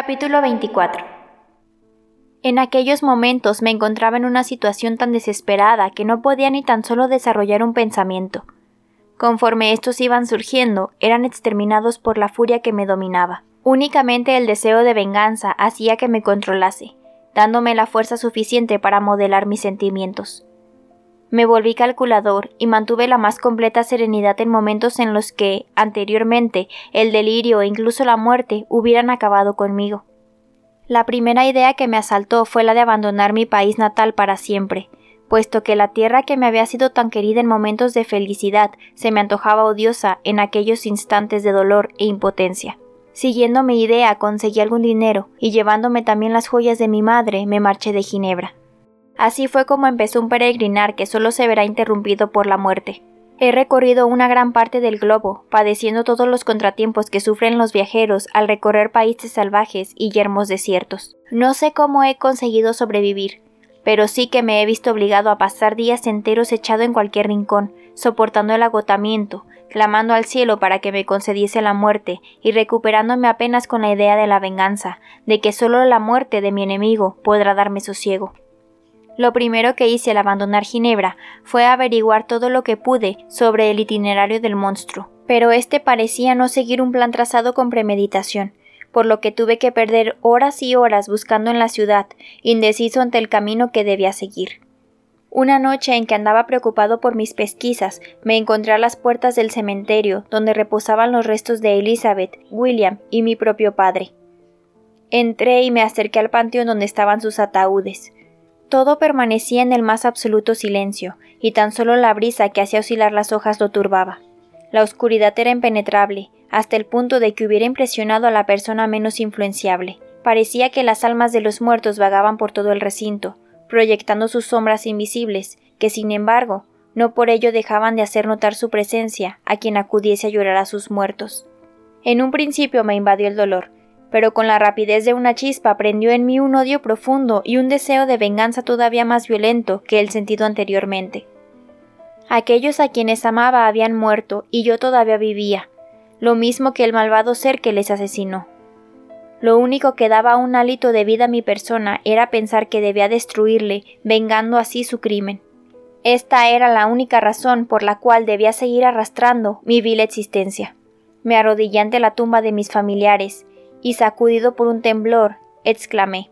Capítulo 24 En aquellos momentos me encontraba en una situación tan desesperada que no podía ni tan solo desarrollar un pensamiento. Conforme estos iban surgiendo, eran exterminados por la furia que me dominaba. Únicamente el deseo de venganza hacía que me controlase, dándome la fuerza suficiente para modelar mis sentimientos. Me volví calculador y mantuve la más completa serenidad en momentos en los que, anteriormente, el delirio e incluso la muerte hubieran acabado conmigo. La primera idea que me asaltó fue la de abandonar mi país natal para siempre, puesto que la tierra que me había sido tan querida en momentos de felicidad se me antojaba odiosa en aquellos instantes de dolor e impotencia. Siguiendo mi idea conseguí algún dinero y llevándome también las joyas de mi madre me marché de Ginebra. Así fue como empezó un peregrinar que solo se verá interrumpido por la muerte. He recorrido una gran parte del globo, padeciendo todos los contratiempos que sufren los viajeros al recorrer países salvajes y yermos desiertos. No sé cómo he conseguido sobrevivir, pero sí que me he visto obligado a pasar días enteros echado en cualquier rincón, soportando el agotamiento, clamando al cielo para que me concediese la muerte y recuperándome apenas con la idea de la venganza, de que solo la muerte de mi enemigo podrá darme sosiego. Lo primero que hice al abandonar Ginebra fue averiguar todo lo que pude sobre el itinerario del monstruo, pero este parecía no seguir un plan trazado con premeditación, por lo que tuve que perder horas y horas buscando en la ciudad, indeciso ante el camino que debía seguir. Una noche en que andaba preocupado por mis pesquisas, me encontré a las puertas del cementerio donde reposaban los restos de Elizabeth, William y mi propio padre. Entré y me acerqué al panteón donde estaban sus ataúdes. Todo permanecía en el más absoluto silencio, y tan solo la brisa que hacía oscilar las hojas lo turbaba. La oscuridad era impenetrable, hasta el punto de que hubiera impresionado a la persona menos influenciable. Parecía que las almas de los muertos vagaban por todo el recinto, proyectando sus sombras invisibles, que sin embargo, no por ello dejaban de hacer notar su presencia a quien acudiese a llorar a sus muertos. En un principio me invadió el dolor, pero con la rapidez de una chispa prendió en mí un odio profundo y un deseo de venganza todavía más violento que el sentido anteriormente. Aquellos a quienes amaba habían muerto y yo todavía vivía, lo mismo que el malvado ser que les asesinó. Lo único que daba un hálito de vida a mi persona era pensar que debía destruirle, vengando así su crimen. Esta era la única razón por la cual debía seguir arrastrando mi vil existencia. Me arrodillé ante la tumba de mis familiares, y sacudido por un temblor, exclamé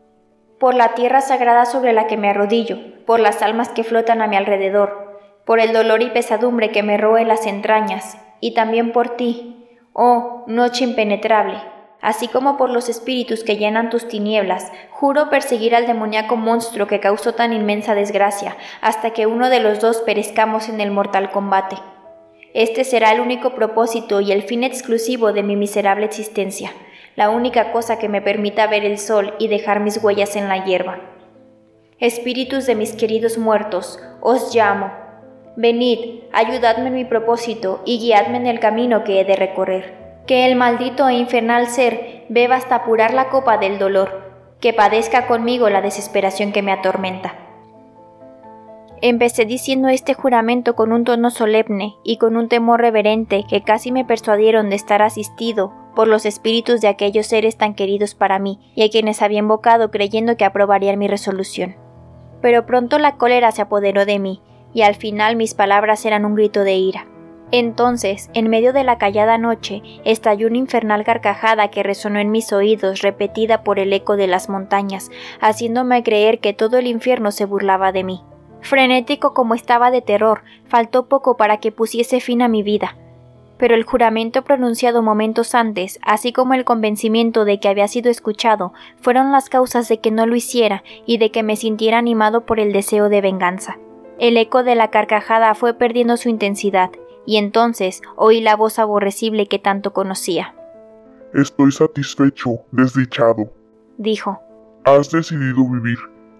Por la tierra sagrada sobre la que me arrodillo, por las almas que flotan a mi alrededor, por el dolor y pesadumbre que me roe las entrañas, y también por ti, oh noche impenetrable, así como por los espíritus que llenan tus tinieblas, juro perseguir al demoníaco monstruo que causó tan inmensa desgracia, hasta que uno de los dos perezcamos en el mortal combate. Este será el único propósito y el fin exclusivo de mi miserable existencia la única cosa que me permita ver el sol y dejar mis huellas en la hierba. Espíritus de mis queridos muertos, os llamo. Venid, ayudadme en mi propósito y guiadme en el camino que he de recorrer. Que el maldito e infernal ser beba hasta apurar la copa del dolor, que padezca conmigo la desesperación que me atormenta. Empecé diciendo este juramento con un tono solemne y con un temor reverente que casi me persuadieron de estar asistido por los espíritus de aquellos seres tan queridos para mí y a quienes había invocado creyendo que aprobarían mi resolución. Pero pronto la cólera se apoderó de mí, y al final mis palabras eran un grito de ira. Entonces, en medio de la callada noche, estalló una infernal carcajada que resonó en mis oídos, repetida por el eco de las montañas, haciéndome creer que todo el infierno se burlaba de mí. Frenético como estaba de terror, faltó poco para que pusiese fin a mi vida. Pero el juramento pronunciado momentos antes, así como el convencimiento de que había sido escuchado, fueron las causas de que no lo hiciera y de que me sintiera animado por el deseo de venganza. El eco de la carcajada fue perdiendo su intensidad, y entonces oí la voz aborrecible que tanto conocía. Estoy satisfecho, desdichado, dijo. Has decidido vivir,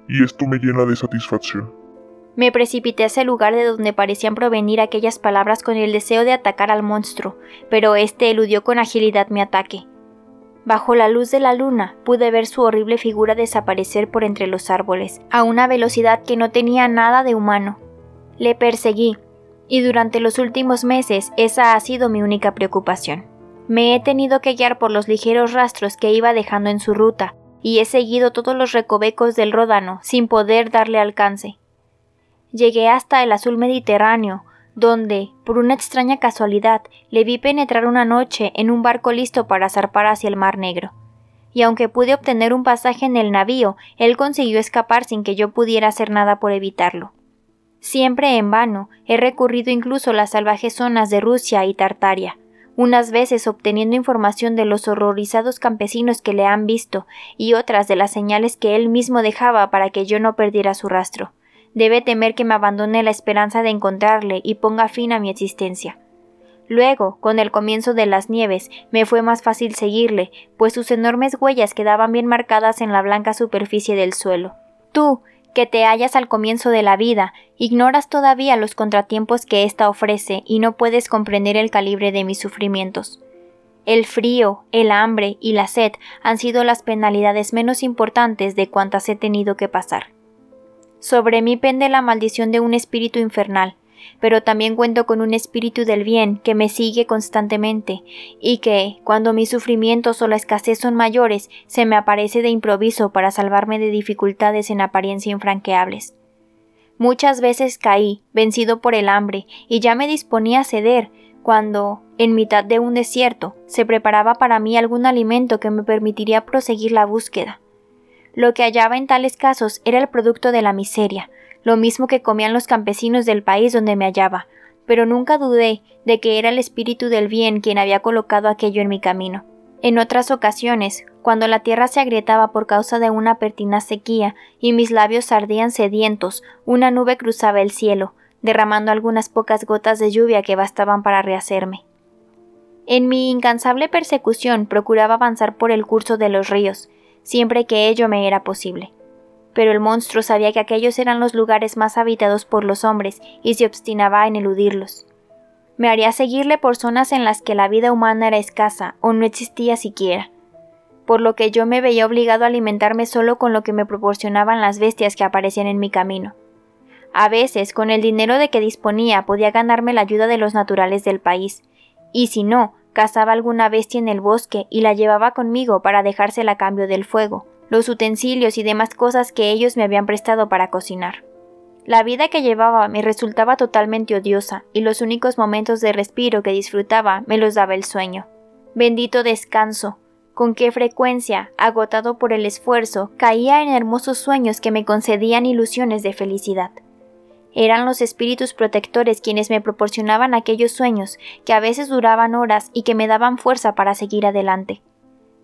y esto me llena de satisfacción. Me precipité hacia el lugar de donde parecían provenir aquellas palabras con el deseo de atacar al monstruo, pero éste eludió con agilidad mi ataque. Bajo la luz de la luna pude ver su horrible figura desaparecer por entre los árboles, a una velocidad que no tenía nada de humano. Le perseguí, y durante los últimos meses esa ha sido mi única preocupación. Me he tenido que guiar por los ligeros rastros que iba dejando en su ruta, y he seguido todos los recovecos del Ródano sin poder darle alcance. Llegué hasta el azul Mediterráneo, donde, por una extraña casualidad, le vi penetrar una noche en un barco listo para zarpar hacia el Mar Negro. Y aunque pude obtener un pasaje en el navío, él consiguió escapar sin que yo pudiera hacer nada por evitarlo. Siempre en vano he recurrido incluso a las salvajes zonas de Rusia y Tartaria, unas veces obteniendo información de los horrorizados campesinos que le han visto y otras de las señales que él mismo dejaba para que yo no perdiera su rastro. Debe temer que me abandone la esperanza de encontrarle y ponga fin a mi existencia. Luego, con el comienzo de las nieves, me fue más fácil seguirle, pues sus enormes huellas quedaban bien marcadas en la blanca superficie del suelo. Tú, que te hallas al comienzo de la vida, ignoras todavía los contratiempos que ésta ofrece y no puedes comprender el calibre de mis sufrimientos. El frío, el hambre y la sed han sido las penalidades menos importantes de cuantas he tenido que pasar. Sobre mí pende la maldición de un espíritu infernal, pero también cuento con un espíritu del bien que me sigue constantemente y que, cuando mis sufrimientos o la escasez son mayores, se me aparece de improviso para salvarme de dificultades en apariencia infranqueables. Muchas veces caí, vencido por el hambre, y ya me disponía a ceder, cuando, en mitad de un desierto, se preparaba para mí algún alimento que me permitiría proseguir la búsqueda. Lo que hallaba en tales casos era el producto de la miseria, lo mismo que comían los campesinos del país donde me hallaba, pero nunca dudé de que era el espíritu del bien quien había colocado aquello en mi camino. En otras ocasiones, cuando la tierra se agrietaba por causa de una pertinaz sequía y mis labios ardían sedientos, una nube cruzaba el cielo, derramando algunas pocas gotas de lluvia que bastaban para rehacerme. En mi incansable persecución procuraba avanzar por el curso de los ríos, siempre que ello me era posible pero el monstruo sabía que aquellos eran los lugares más habitados por los hombres y se obstinaba en eludirlos. Me haría seguirle por zonas en las que la vida humana era escasa o no existía siquiera, por lo que yo me veía obligado a alimentarme solo con lo que me proporcionaban las bestias que aparecían en mi camino. A veces, con el dinero de que disponía, podía ganarme la ayuda de los naturales del país, y si no, cazaba alguna bestia en el bosque y la llevaba conmigo para dejársela a cambio del fuego, los utensilios y demás cosas que ellos me habían prestado para cocinar. La vida que llevaba me resultaba totalmente odiosa, y los únicos momentos de respiro que disfrutaba me los daba el sueño. Bendito descanso. Con qué frecuencia, agotado por el esfuerzo, caía en hermosos sueños que me concedían ilusiones de felicidad. Eran los espíritus protectores quienes me proporcionaban aquellos sueños que a veces duraban horas y que me daban fuerza para seguir adelante.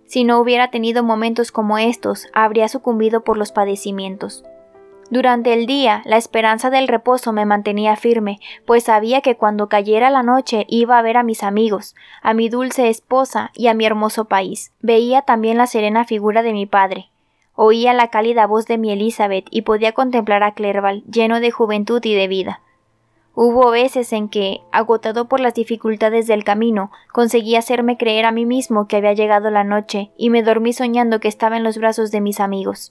Si no hubiera tenido momentos como estos, habría sucumbido por los padecimientos. Durante el día, la esperanza del reposo me mantenía firme, pues sabía que cuando cayera la noche iba a ver a mis amigos, a mi dulce esposa y a mi hermoso país. Veía también la serena figura de mi padre. Oía la cálida voz de mi Elizabeth y podía contemplar a Clerval lleno de juventud y de vida. Hubo veces en que, agotado por las dificultades del camino, conseguí hacerme creer a mí mismo que había llegado la noche y me dormí soñando que estaba en los brazos de mis amigos.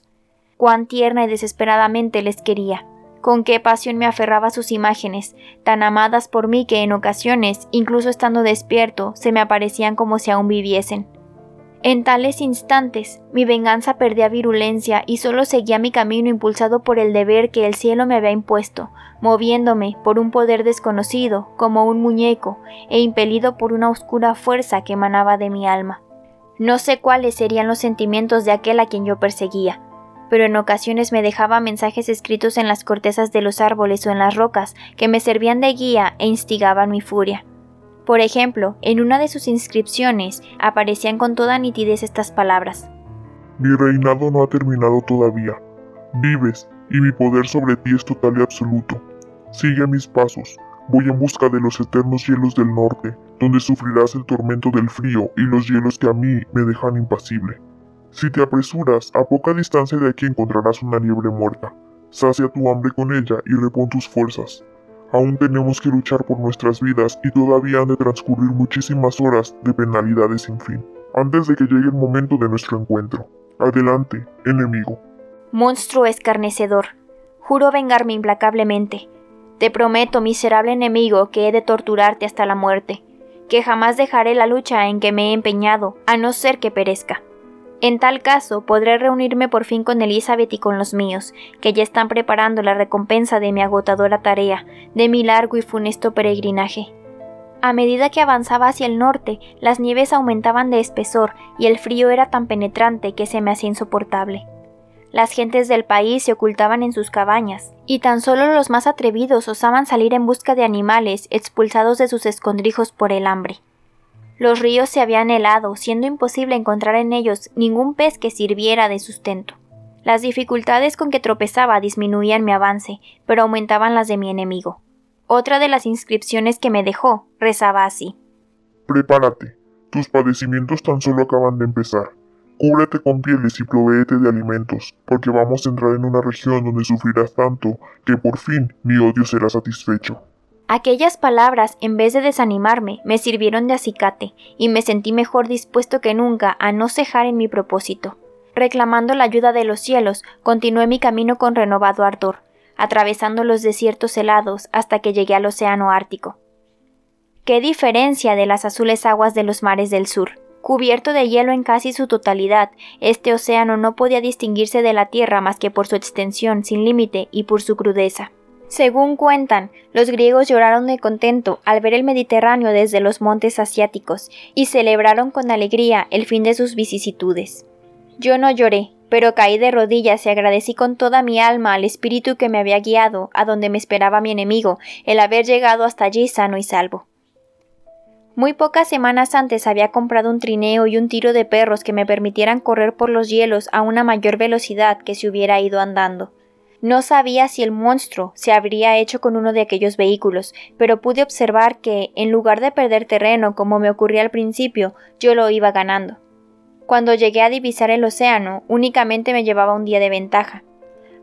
Cuán tierna y desesperadamente les quería. Con qué pasión me aferraba a sus imágenes, tan amadas por mí que en ocasiones, incluso estando despierto, se me aparecían como si aún viviesen. En tales instantes, mi venganza perdía virulencia y solo seguía mi camino impulsado por el deber que el cielo me había impuesto, moviéndome por un poder desconocido, como un muñeco, e impelido por una oscura fuerza que emanaba de mi alma. No sé cuáles serían los sentimientos de aquel a quien yo perseguía, pero en ocasiones me dejaba mensajes escritos en las cortezas de los árboles o en las rocas que me servían de guía e instigaban mi furia. Por ejemplo, en una de sus inscripciones aparecían con toda nitidez estas palabras. Mi reinado no ha terminado todavía. Vives, y mi poder sobre ti es total y absoluto. Sigue mis pasos. Voy en busca de los eternos hielos del norte, donde sufrirás el tormento del frío y los hielos que a mí me dejan impasible. Si te apresuras, a poca distancia de aquí encontrarás una liebre muerta. Sacia tu hambre con ella y repon tus fuerzas. Aún tenemos que luchar por nuestras vidas y todavía han de transcurrir muchísimas horas de penalidades sin fin, antes de que llegue el momento de nuestro encuentro. Adelante, enemigo. Monstruo escarnecedor. Juro vengarme implacablemente. Te prometo, miserable enemigo, que he de torturarte hasta la muerte, que jamás dejaré la lucha en que me he empeñado, a no ser que perezca. En tal caso, podré reunirme por fin con Elizabeth y con los míos, que ya están preparando la recompensa de mi agotadora tarea, de mi largo y funesto peregrinaje. A medida que avanzaba hacia el norte, las nieves aumentaban de espesor y el frío era tan penetrante que se me hacía insoportable. Las gentes del país se ocultaban en sus cabañas, y tan solo los más atrevidos osaban salir en busca de animales expulsados de sus escondrijos por el hambre. Los ríos se habían helado, siendo imposible encontrar en ellos ningún pez que sirviera de sustento. Las dificultades con que tropezaba disminuían mi avance, pero aumentaban las de mi enemigo. Otra de las inscripciones que me dejó rezaba así. Prepárate, tus padecimientos tan solo acaban de empezar. Cúbrete con pieles y provéete de alimentos, porque vamos a entrar en una región donde sufrirás tanto que por fin mi odio será satisfecho. Aquellas palabras, en vez de desanimarme, me sirvieron de acicate, y me sentí mejor dispuesto que nunca a no cejar en mi propósito. Reclamando la ayuda de los cielos, continué mi camino con renovado ardor, atravesando los desiertos helados hasta que llegué al océano Ártico. Qué diferencia de las azules aguas de los mares del sur. Cubierto de hielo en casi su totalidad, este océano no podía distinguirse de la tierra más que por su extensión sin límite y por su crudeza. Según cuentan, los griegos lloraron de contento al ver el Mediterráneo desde los montes asiáticos y celebraron con alegría el fin de sus vicisitudes. Yo no lloré, pero caí de rodillas y agradecí con toda mi alma al espíritu que me había guiado a donde me esperaba mi enemigo, el haber llegado hasta allí sano y salvo. Muy pocas semanas antes había comprado un trineo y un tiro de perros que me permitieran correr por los hielos a una mayor velocidad que si hubiera ido andando. No sabía si el monstruo se habría hecho con uno de aquellos vehículos, pero pude observar que, en lugar de perder terreno como me ocurría al principio, yo lo iba ganando. Cuando llegué a divisar el océano, únicamente me llevaba un día de ventaja.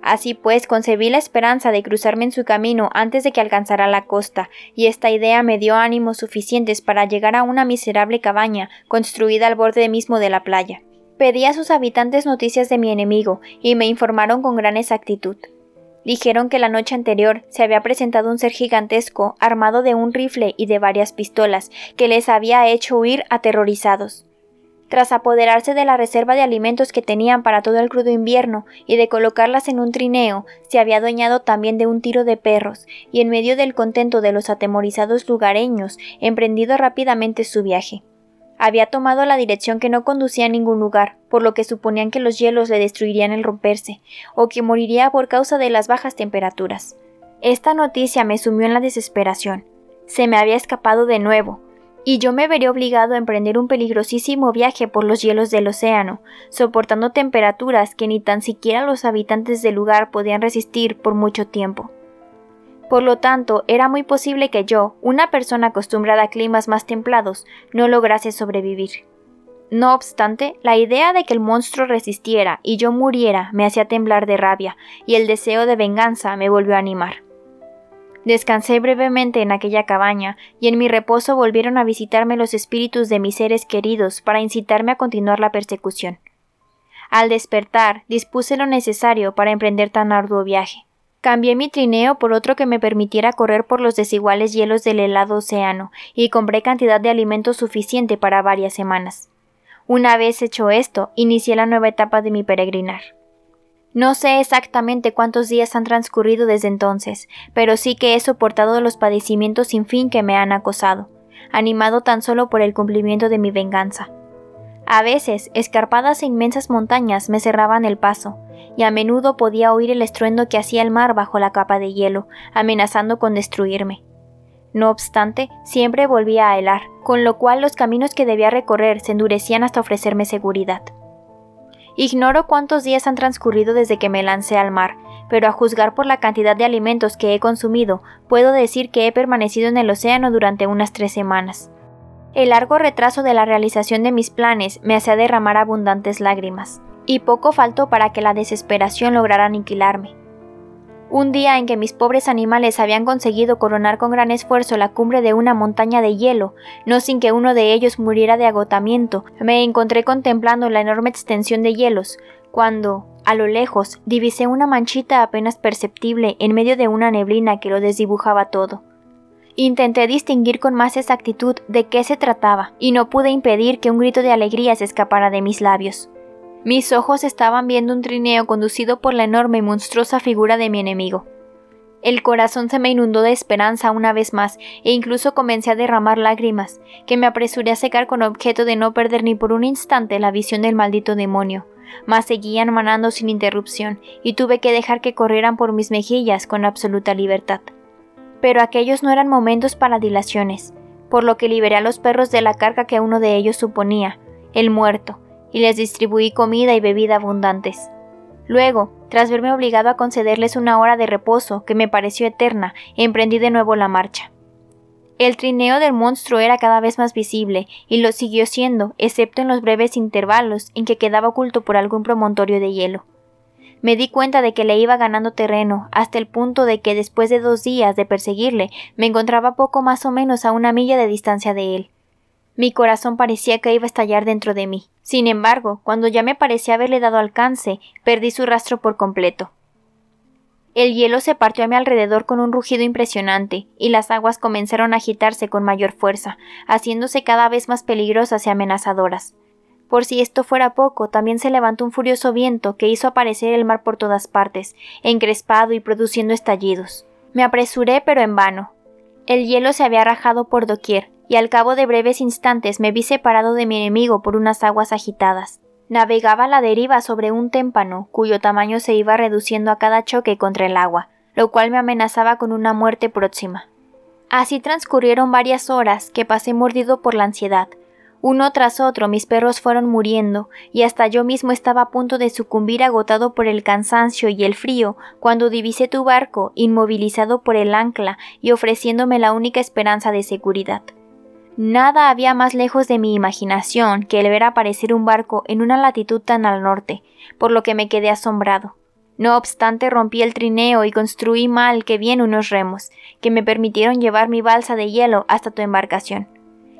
Así pues, concebí la esperanza de cruzarme en su camino antes de que alcanzara la costa, y esta idea me dio ánimos suficientes para llegar a una miserable cabaña construida al borde mismo de la playa. Pedí a sus habitantes noticias de mi enemigo y me informaron con gran exactitud. Dijeron que la noche anterior se había presentado un ser gigantesco armado de un rifle y de varias pistolas que les había hecho huir aterrorizados. Tras apoderarse de la reserva de alimentos que tenían para todo el crudo invierno y de colocarlas en un trineo, se había adueñado también de un tiro de perros, y en medio del contento de los atemorizados lugareños, emprendido rápidamente su viaje. Había tomado la dirección que no conducía a ningún lugar, por lo que suponían que los hielos le destruirían al romperse, o que moriría por causa de las bajas temperaturas. Esta noticia me sumió en la desesperación. Se me había escapado de nuevo, y yo me vería obligado a emprender un peligrosísimo viaje por los hielos del océano, soportando temperaturas que ni tan siquiera los habitantes del lugar podían resistir por mucho tiempo. Por lo tanto, era muy posible que yo, una persona acostumbrada a climas más templados, no lograse sobrevivir. No obstante, la idea de que el monstruo resistiera y yo muriera me hacía temblar de rabia, y el deseo de venganza me volvió a animar. Descansé brevemente en aquella cabaña, y en mi reposo volvieron a visitarme los espíritus de mis seres queridos para incitarme a continuar la persecución. Al despertar, dispuse lo necesario para emprender tan arduo viaje. Cambié mi trineo por otro que me permitiera correr por los desiguales hielos del helado océano, y compré cantidad de alimento suficiente para varias semanas. Una vez hecho esto, inicié la nueva etapa de mi peregrinar. No sé exactamente cuántos días han transcurrido desde entonces, pero sí que he soportado los padecimientos sin fin que me han acosado, animado tan solo por el cumplimiento de mi venganza. A veces, escarpadas e inmensas montañas me cerraban el paso, y a menudo podía oír el estruendo que hacía el mar bajo la capa de hielo, amenazando con destruirme. No obstante, siempre volvía a helar, con lo cual los caminos que debía recorrer se endurecían hasta ofrecerme seguridad. Ignoro cuántos días han transcurrido desde que me lancé al mar, pero a juzgar por la cantidad de alimentos que he consumido, puedo decir que he permanecido en el océano durante unas tres semanas. El largo retraso de la realización de mis planes me hacía derramar abundantes lágrimas, y poco faltó para que la desesperación lograra aniquilarme. Un día en que mis pobres animales habían conseguido coronar con gran esfuerzo la cumbre de una montaña de hielo, no sin que uno de ellos muriera de agotamiento, me encontré contemplando la enorme extensión de hielos, cuando, a lo lejos, divisé una manchita apenas perceptible en medio de una neblina que lo desdibujaba todo. Intenté distinguir con más exactitud de qué se trataba, y no pude impedir que un grito de alegría se escapara de mis labios. Mis ojos estaban viendo un trineo conducido por la enorme y monstruosa figura de mi enemigo. El corazón se me inundó de esperanza una vez más, e incluso comencé a derramar lágrimas, que me apresuré a secar con objeto de no perder ni por un instante la visión del maldito demonio. Mas seguían manando sin interrupción, y tuve que dejar que corrieran por mis mejillas con absoluta libertad. Pero aquellos no eran momentos para dilaciones, por lo que liberé a los perros de la carga que uno de ellos suponía, el muerto, y les distribuí comida y bebida abundantes. Luego, tras verme obligado a concederles una hora de reposo que me pareció eterna, emprendí de nuevo la marcha. El trineo del monstruo era cada vez más visible, y lo siguió siendo, excepto en los breves intervalos en que quedaba oculto por algún promontorio de hielo. Me di cuenta de que le iba ganando terreno, hasta el punto de que después de dos días de perseguirle, me encontraba poco más o menos a una milla de distancia de él. Mi corazón parecía que iba a estallar dentro de mí. Sin embargo, cuando ya me parecía haberle dado alcance, perdí su rastro por completo. El hielo se partió a mi alrededor con un rugido impresionante, y las aguas comenzaron a agitarse con mayor fuerza, haciéndose cada vez más peligrosas y amenazadoras. Por si esto fuera poco, también se levantó un furioso viento que hizo aparecer el mar por todas partes, encrespado y produciendo estallidos. Me apresuré, pero en vano. El hielo se había rajado por doquier, y al cabo de breves instantes me vi separado de mi enemigo por unas aguas agitadas. Navegaba a la deriva sobre un témpano, cuyo tamaño se iba reduciendo a cada choque contra el agua, lo cual me amenazaba con una muerte próxima. Así transcurrieron varias horas que pasé mordido por la ansiedad. Uno tras otro mis perros fueron muriendo, y hasta yo mismo estaba a punto de sucumbir agotado por el cansancio y el frío, cuando divisé tu barco, inmovilizado por el ancla y ofreciéndome la única esperanza de seguridad. Nada había más lejos de mi imaginación que el ver aparecer un barco en una latitud tan al norte, por lo que me quedé asombrado. No obstante, rompí el trineo y construí mal que bien unos remos, que me permitieron llevar mi balsa de hielo hasta tu embarcación.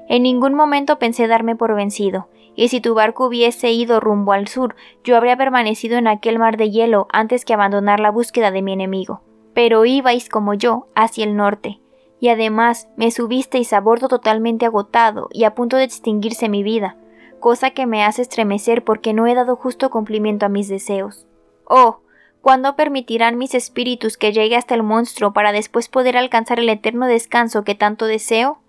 En ningún momento pensé darme por vencido, y si tu barco hubiese ido rumbo al sur, yo habría permanecido en aquel mar de hielo antes que abandonar la búsqueda de mi enemigo. Pero ibais como yo hacia el norte, y además me subisteis a bordo totalmente agotado y a punto de extinguirse mi vida, cosa que me hace estremecer porque no he dado justo cumplimiento a mis deseos. Oh, ¿cuándo permitirán mis espíritus que llegue hasta el monstruo para después poder alcanzar el eterno descanso que tanto deseo?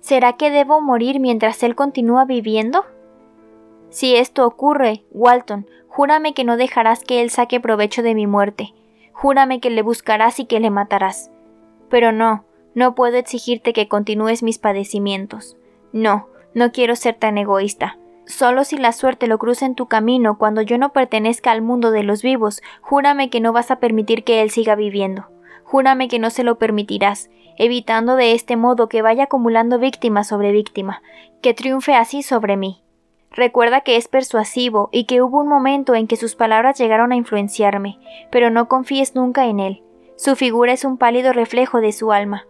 ¿Será que debo morir mientras él continúa viviendo? Si esto ocurre, Walton, júrame que no dejarás que él saque provecho de mi muerte. Júrame que le buscarás y que le matarás. Pero no, no puedo exigirte que continúes mis padecimientos. No, no quiero ser tan egoísta. Solo si la suerte lo cruza en tu camino cuando yo no pertenezca al mundo de los vivos, júrame que no vas a permitir que él siga viviendo. Júrame que no se lo permitirás, evitando de este modo que vaya acumulando víctima sobre víctima, que triunfe así sobre mí. Recuerda que es persuasivo y que hubo un momento en que sus palabras llegaron a influenciarme, pero no confíes nunca en él. Su figura es un pálido reflejo de su alma.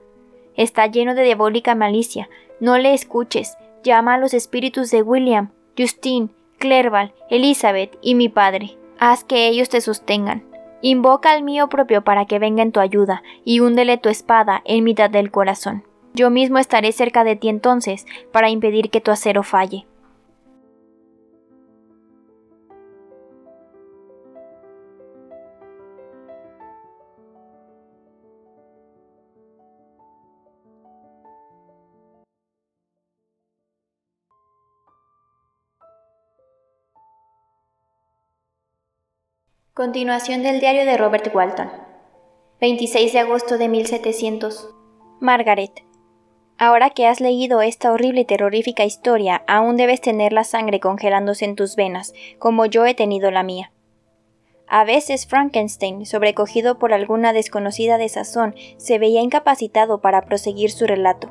Está lleno de diabólica malicia. No le escuches. Llama a los espíritus de William, Justine, Clerval, Elizabeth y mi padre. Haz que ellos te sostengan. Invoca al mío propio para que venga en tu ayuda, y húndele tu espada en mitad del corazón. Yo mismo estaré cerca de ti entonces, para impedir que tu acero falle. Continuación del diario de Robert Walton. 26 de agosto de 1700. Margaret. Ahora que has leído esta horrible y terrorífica historia, aún debes tener la sangre congelándose en tus venas, como yo he tenido la mía. A veces Frankenstein, sobrecogido por alguna desconocida desazón, se veía incapacitado para proseguir su relato.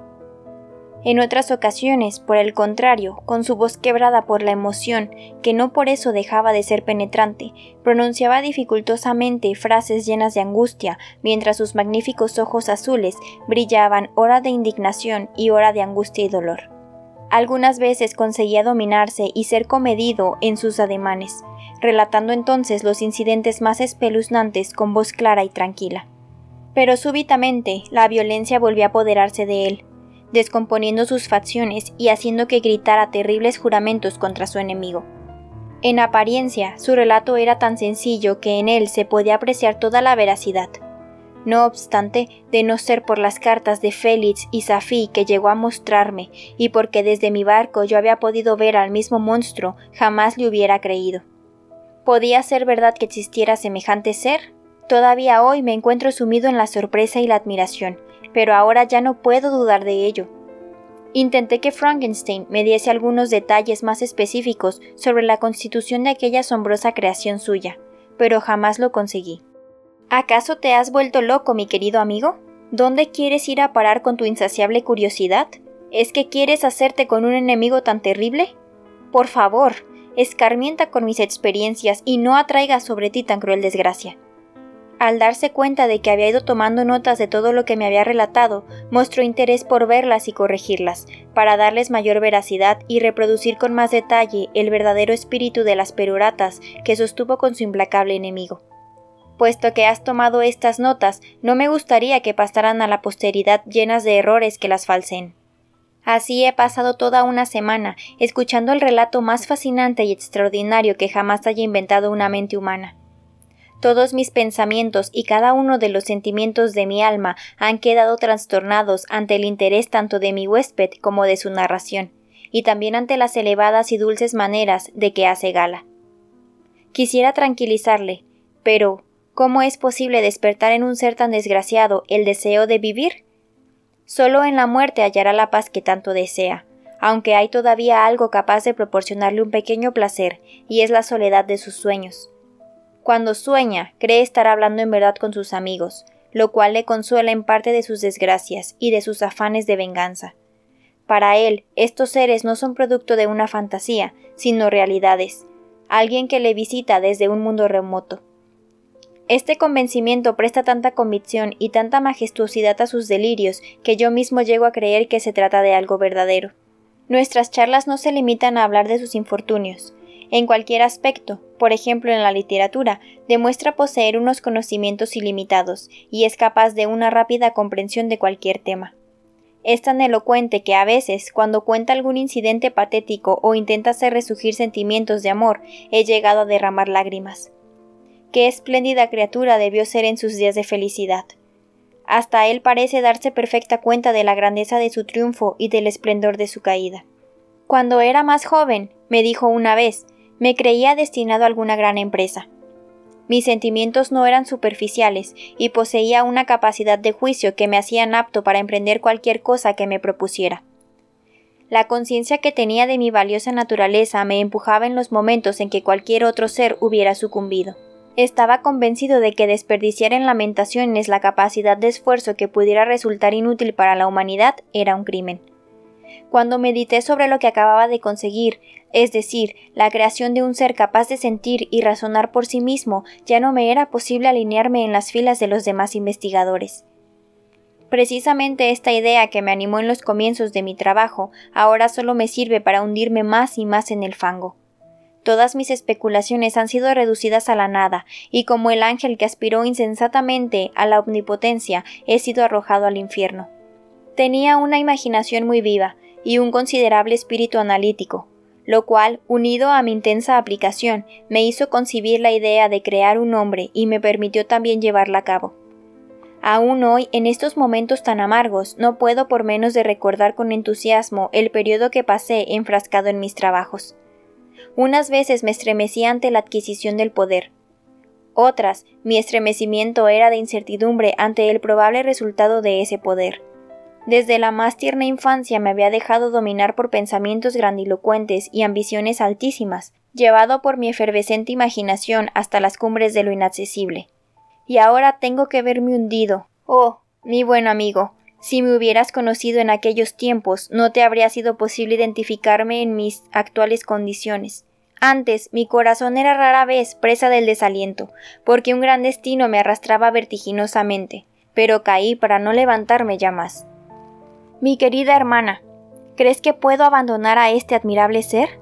En otras ocasiones, por el contrario, con su voz quebrada por la emoción, que no por eso dejaba de ser penetrante, pronunciaba dificultosamente frases llenas de angustia, mientras sus magníficos ojos azules brillaban hora de indignación y hora de angustia y dolor. Algunas veces conseguía dominarse y ser comedido en sus ademanes, relatando entonces los incidentes más espeluznantes con voz clara y tranquila. Pero súbitamente la violencia volvió a apoderarse de él, descomponiendo sus facciones y haciendo que gritara terribles juramentos contra su enemigo. En apariencia, su relato era tan sencillo que en él se podía apreciar toda la veracidad. No obstante, de no ser por las cartas de Félix y Safí que llegó a mostrarme, y porque desde mi barco yo había podido ver al mismo monstruo, jamás le hubiera creído. ¿Podía ser verdad que existiera semejante ser? Todavía hoy me encuentro sumido en la sorpresa y la admiración, pero ahora ya no puedo dudar de ello. Intenté que Frankenstein me diese algunos detalles más específicos sobre la constitución de aquella asombrosa creación suya, pero jamás lo conseguí. ¿Acaso te has vuelto loco, mi querido amigo? ¿Dónde quieres ir a parar con tu insaciable curiosidad? ¿Es que quieres hacerte con un enemigo tan terrible? Por favor, escarmienta con mis experiencias y no atraiga sobre ti tan cruel desgracia. Al darse cuenta de que había ido tomando notas de todo lo que me había relatado, mostró interés por verlas y corregirlas, para darles mayor veracidad y reproducir con más detalle el verdadero espíritu de las peroratas que sostuvo con su implacable enemigo. Puesto que has tomado estas notas, no me gustaría que pasaran a la posteridad llenas de errores que las falseen. Así he pasado toda una semana, escuchando el relato más fascinante y extraordinario que jamás haya inventado una mente humana. Todos mis pensamientos y cada uno de los sentimientos de mi alma han quedado trastornados ante el interés tanto de mi huésped como de su narración, y también ante las elevadas y dulces maneras de que hace gala. Quisiera tranquilizarle, pero ¿cómo es posible despertar en un ser tan desgraciado el deseo de vivir? Solo en la muerte hallará la paz que tanto desea, aunque hay todavía algo capaz de proporcionarle un pequeño placer, y es la soledad de sus sueños cuando sueña, cree estar hablando en verdad con sus amigos, lo cual le consuela en parte de sus desgracias y de sus afanes de venganza. Para él, estos seres no son producto de una fantasía, sino realidades, alguien que le visita desde un mundo remoto. Este convencimiento presta tanta convicción y tanta majestuosidad a sus delirios que yo mismo llego a creer que se trata de algo verdadero. Nuestras charlas no se limitan a hablar de sus infortunios, en cualquier aspecto, por ejemplo en la literatura, demuestra poseer unos conocimientos ilimitados y es capaz de una rápida comprensión de cualquier tema. Es tan elocuente que a veces, cuando cuenta algún incidente patético o intenta hacer resurgir sentimientos de amor, he llegado a derramar lágrimas. Qué espléndida criatura debió ser en sus días de felicidad. Hasta él parece darse perfecta cuenta de la grandeza de su triunfo y del esplendor de su caída. Cuando era más joven, me dijo una vez, me creía destinado a alguna gran empresa. Mis sentimientos no eran superficiales y poseía una capacidad de juicio que me hacían apto para emprender cualquier cosa que me propusiera. La conciencia que tenía de mi valiosa naturaleza me empujaba en los momentos en que cualquier otro ser hubiera sucumbido. Estaba convencido de que desperdiciar en lamentaciones la capacidad de esfuerzo que pudiera resultar inútil para la humanidad era un crimen. Cuando medité sobre lo que acababa de conseguir, es decir, la creación de un ser capaz de sentir y razonar por sí mismo, ya no me era posible alinearme en las filas de los demás investigadores. Precisamente esta idea que me animó en los comienzos de mi trabajo ahora solo me sirve para hundirme más y más en el fango. Todas mis especulaciones han sido reducidas a la nada, y como el ángel que aspiró insensatamente a la omnipotencia, he sido arrojado al infierno. Tenía una imaginación muy viva y un considerable espíritu analítico, lo cual, unido a mi intensa aplicación, me hizo concebir la idea de crear un hombre y me permitió también llevarla a cabo. Aún hoy, en estos momentos tan amargos, no puedo por menos de recordar con entusiasmo el periodo que pasé enfrascado en mis trabajos. Unas veces me estremecí ante la adquisición del poder. Otras, mi estremecimiento era de incertidumbre ante el probable resultado de ese poder. Desde la más tierna infancia me había dejado dominar por pensamientos grandilocuentes y ambiciones altísimas, llevado por mi efervescente imaginación hasta las cumbres de lo inaccesible y ahora tengo que verme hundido. Oh, mi buen amigo, si me hubieras conocido en aquellos tiempos, no te habría sido posible identificarme en mis actuales condiciones. Antes mi corazón era rara vez presa del desaliento, porque un gran destino me arrastraba vertiginosamente, pero caí para no levantarme ya más. Mi querida hermana, ¿crees que puedo abandonar a este admirable ser?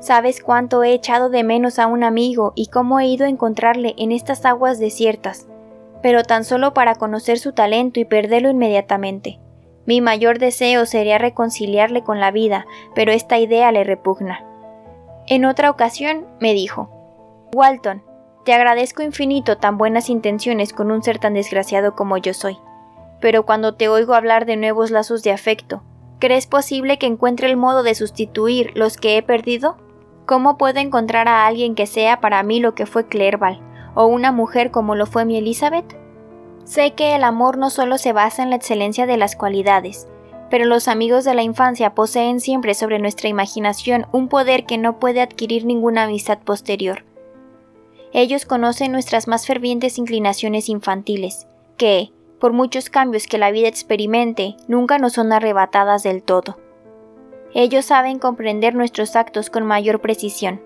Sabes cuánto he echado de menos a un amigo y cómo he ido a encontrarle en estas aguas desiertas, pero tan solo para conocer su talento y perderlo inmediatamente. Mi mayor deseo sería reconciliarle con la vida, pero esta idea le repugna. En otra ocasión me dijo Walton, te agradezco infinito tan buenas intenciones con un ser tan desgraciado como yo soy, pero cuando te oigo hablar de nuevos lazos de afecto, ¿crees posible que encuentre el modo de sustituir los que he perdido? ¿Cómo puedo encontrar a alguien que sea para mí lo que fue Clerval, o una mujer como lo fue mi Elizabeth? Sé que el amor no solo se basa en la excelencia de las cualidades, pero los amigos de la infancia poseen siempre sobre nuestra imaginación un poder que no puede adquirir ninguna amistad posterior. Ellos conocen nuestras más fervientes inclinaciones infantiles, que, por muchos cambios que la vida experimente, nunca nos son arrebatadas del todo. Ellos saben comprender nuestros actos con mayor precisión.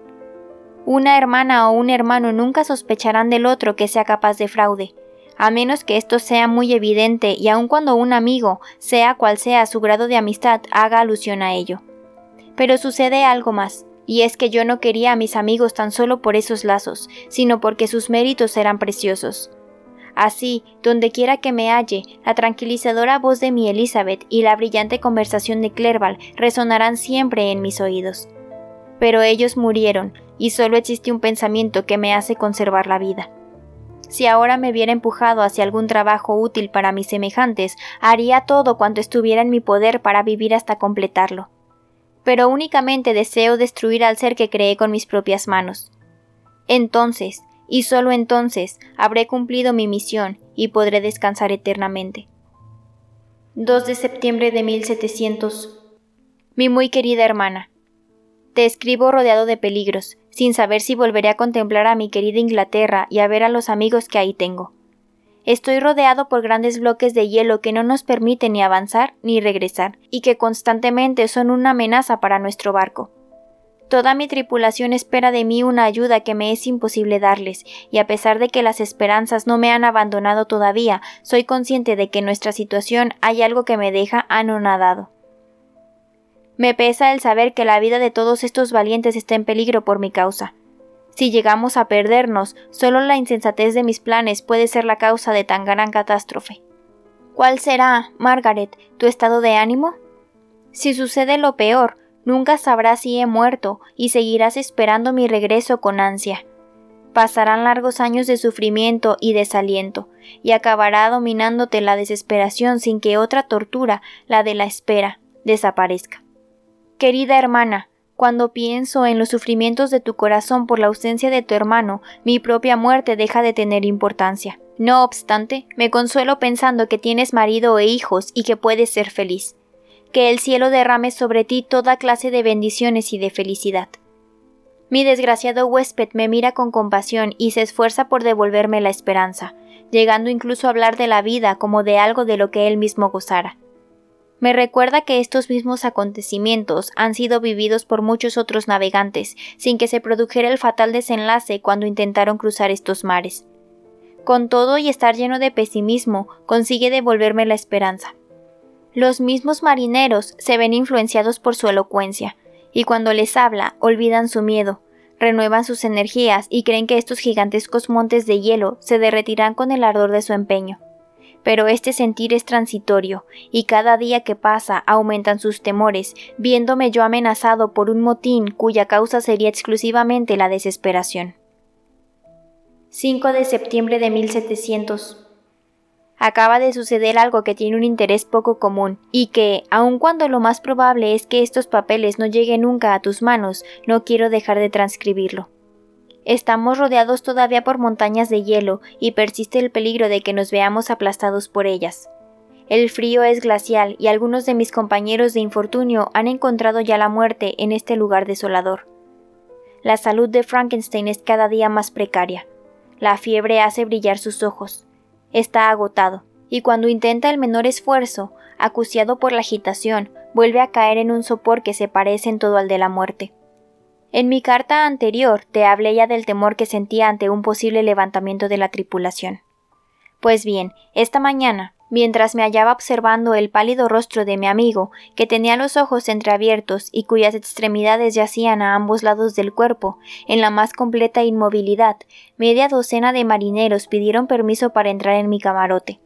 Una hermana o un hermano nunca sospecharán del otro que sea capaz de fraude, a menos que esto sea muy evidente y aun cuando un amigo, sea cual sea su grado de amistad, haga alusión a ello. Pero sucede algo más, y es que yo no quería a mis amigos tan solo por esos lazos, sino porque sus méritos eran preciosos. Así, dondequiera que me halle, la tranquilizadora voz de mi Elizabeth y la brillante conversación de Clerval resonarán siempre en mis oídos. Pero ellos murieron, y solo existe un pensamiento que me hace conservar la vida. Si ahora me viera empujado hacia algún trabajo útil para mis semejantes, haría todo cuanto estuviera en mi poder para vivir hasta completarlo. Pero únicamente deseo destruir al ser que creé con mis propias manos. Entonces, y solo entonces habré cumplido mi misión y podré descansar eternamente. 2 de septiembre de 1700. Mi muy querida hermana. Te escribo rodeado de peligros, sin saber si volveré a contemplar a mi querida Inglaterra y a ver a los amigos que ahí tengo. Estoy rodeado por grandes bloques de hielo que no nos permiten ni avanzar ni regresar, y que constantemente son una amenaza para nuestro barco. Toda mi tripulación espera de mí una ayuda que me es imposible darles, y a pesar de que las esperanzas no me han abandonado todavía, soy consciente de que en nuestra situación hay algo que me deja anonadado. Me pesa el saber que la vida de todos estos valientes está en peligro por mi causa. Si llegamos a perdernos, solo la insensatez de mis planes puede ser la causa de tan gran catástrofe. ¿Cuál será, Margaret, tu estado de ánimo? Si sucede lo peor, Nunca sabrás si he muerto y seguirás esperando mi regreso con ansia. Pasarán largos años de sufrimiento y desaliento, y acabará dominándote la desesperación sin que otra tortura, la de la espera, desaparezca. Querida hermana, cuando pienso en los sufrimientos de tu corazón por la ausencia de tu hermano, mi propia muerte deja de tener importancia. No obstante, me consuelo pensando que tienes marido e hijos y que puedes ser feliz que el cielo derrame sobre ti toda clase de bendiciones y de felicidad. Mi desgraciado huésped me mira con compasión y se esfuerza por devolverme la esperanza, llegando incluso a hablar de la vida como de algo de lo que él mismo gozara. Me recuerda que estos mismos acontecimientos han sido vividos por muchos otros navegantes, sin que se produjera el fatal desenlace cuando intentaron cruzar estos mares. Con todo y estar lleno de pesimismo, consigue devolverme la esperanza. Los mismos marineros se ven influenciados por su elocuencia, y cuando les habla olvidan su miedo, renuevan sus energías y creen que estos gigantescos montes de hielo se derretirán con el ardor de su empeño pero este sentir es transitorio, y cada día que pasa aumentan sus temores, viéndome yo amenazado por un motín cuya causa sería exclusivamente la desesperación. 5 de septiembre de 1700 Acaba de suceder algo que tiene un interés poco común, y que, aun cuando lo más probable es que estos papeles no lleguen nunca a tus manos, no quiero dejar de transcribirlo. Estamos rodeados todavía por montañas de hielo y persiste el peligro de que nos veamos aplastados por ellas. El frío es glacial y algunos de mis compañeros de infortunio han encontrado ya la muerte en este lugar desolador. La salud de Frankenstein es cada día más precaria. La fiebre hace brillar sus ojos. Está agotado, y cuando intenta el menor esfuerzo, acuciado por la agitación, vuelve a caer en un sopor que se parece en todo al de la muerte. En mi carta anterior te hablé ya del temor que sentía ante un posible levantamiento de la tripulación. Pues bien, esta mañana, mientras me hallaba observando el pálido rostro de mi amigo, que tenía los ojos entreabiertos y cuyas extremidades yacían a ambos lados del cuerpo, en la más completa inmovilidad, media docena de marineros pidieron permiso para entrar en mi camarote.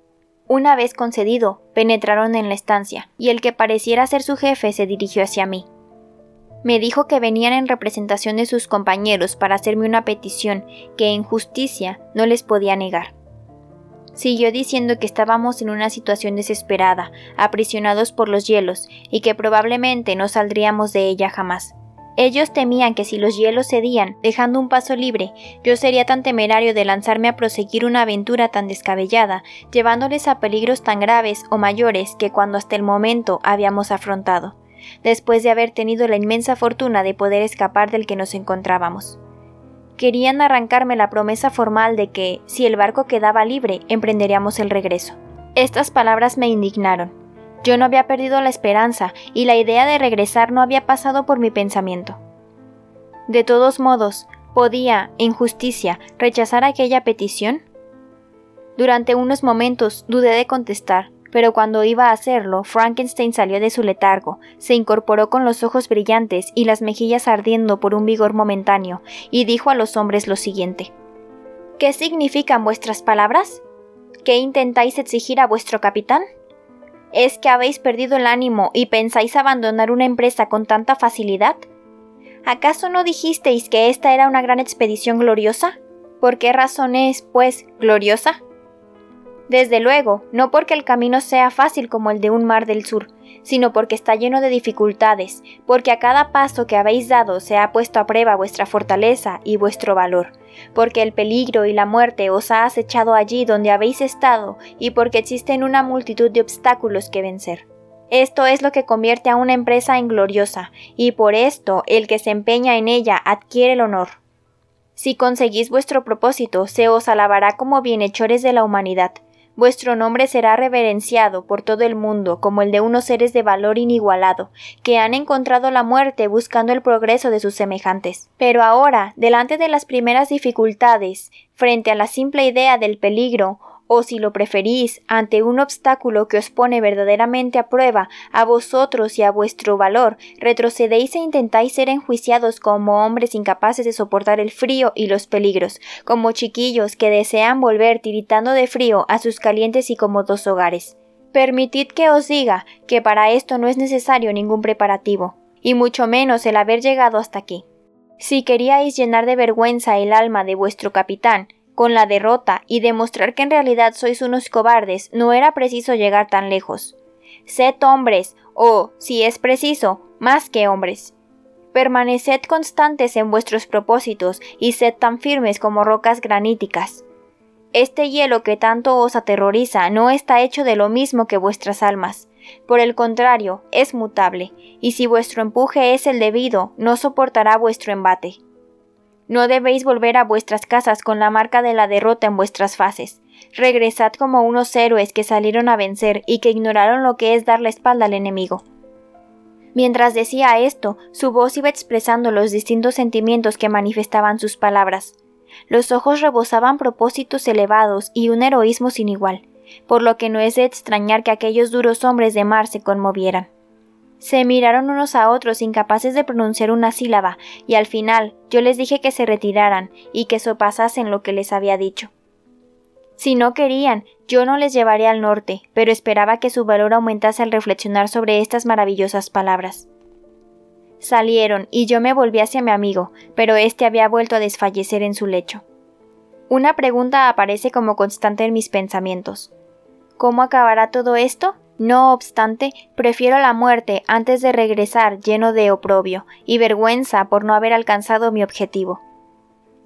Una vez concedido, penetraron en la estancia, y el que pareciera ser su jefe se dirigió hacia mí. Me dijo que venían en representación de sus compañeros para hacerme una petición que en justicia no les podía negar. Siguió diciendo que estábamos en una situación desesperada, aprisionados por los hielos, y que probablemente no saldríamos de ella jamás. Ellos temían que si los hielos cedían, dejando un paso libre, yo sería tan temerario de lanzarme a proseguir una aventura tan descabellada, llevándoles a peligros tan graves o mayores que cuando hasta el momento habíamos afrontado después de haber tenido la inmensa fortuna de poder escapar del que nos encontrábamos. Querían arrancarme la promesa formal de que, si el barco quedaba libre, emprenderíamos el regreso. Estas palabras me indignaron. Yo no había perdido la esperanza y la idea de regresar no había pasado por mi pensamiento. De todos modos, ¿podía, en justicia, rechazar aquella petición? Durante unos momentos dudé de contestar, pero cuando iba a hacerlo, Frankenstein salió de su letargo, se incorporó con los ojos brillantes y las mejillas ardiendo por un vigor momentáneo, y dijo a los hombres lo siguiente ¿Qué significan vuestras palabras? ¿Qué intentáis exigir a vuestro capitán? ¿Es que habéis perdido el ánimo y pensáis abandonar una empresa con tanta facilidad? ¿Acaso no dijisteis que esta era una gran expedición gloriosa? ¿Por qué razón es, pues, gloriosa? Desde luego, no porque el camino sea fácil como el de un mar del sur, sino porque está lleno de dificultades, porque a cada paso que habéis dado se ha puesto a prueba vuestra fortaleza y vuestro valor, porque el peligro y la muerte os ha acechado allí donde habéis estado y porque existen una multitud de obstáculos que vencer. Esto es lo que convierte a una empresa en gloriosa, y por esto el que se empeña en ella adquiere el honor. Si conseguís vuestro propósito, se os alabará como bienhechores de la humanidad, Vuestro nombre será reverenciado por todo el mundo como el de unos seres de valor inigualado, que han encontrado la muerte buscando el progreso de sus semejantes. Pero ahora, delante de las primeras dificultades, frente a la simple idea del peligro, o si lo preferís, ante un obstáculo que os pone verdaderamente a prueba a vosotros y a vuestro valor, retrocedéis e intentáis ser enjuiciados como hombres incapaces de soportar el frío y los peligros, como chiquillos que desean volver tiritando de frío a sus calientes y cómodos hogares. Permitid que os diga que para esto no es necesario ningún preparativo, y mucho menos el haber llegado hasta aquí. Si queríais llenar de vergüenza el alma de vuestro capitán, con la derrota y demostrar que en realidad sois unos cobardes, no era preciso llegar tan lejos. Sed hombres, o, si es preciso, más que hombres. Permaneced constantes en vuestros propósitos y sed tan firmes como rocas graníticas. Este hielo que tanto os aterroriza no está hecho de lo mismo que vuestras almas. Por el contrario, es mutable, y si vuestro empuje es el debido, no soportará vuestro embate. No debéis volver a vuestras casas con la marca de la derrota en vuestras faces. regresad como unos héroes que salieron a vencer y que ignoraron lo que es dar la espalda al enemigo. Mientras decía esto, su voz iba expresando los distintos sentimientos que manifestaban sus palabras. Los ojos rebosaban propósitos elevados y un heroísmo sin igual, por lo que no es de extrañar que aquellos duros hombres de mar se conmovieran. Se miraron unos a otros incapaces de pronunciar una sílaba, y al final yo les dije que se retiraran y que sopasasen lo que les había dicho. Si no querían, yo no les llevaría al norte, pero esperaba que su valor aumentase al reflexionar sobre estas maravillosas palabras. Salieron y yo me volví hacia mi amigo, pero éste había vuelto a desfallecer en su lecho. Una pregunta aparece como constante en mis pensamientos. ¿Cómo acabará todo esto? No obstante, prefiero la muerte antes de regresar lleno de oprobio y vergüenza por no haber alcanzado mi objetivo.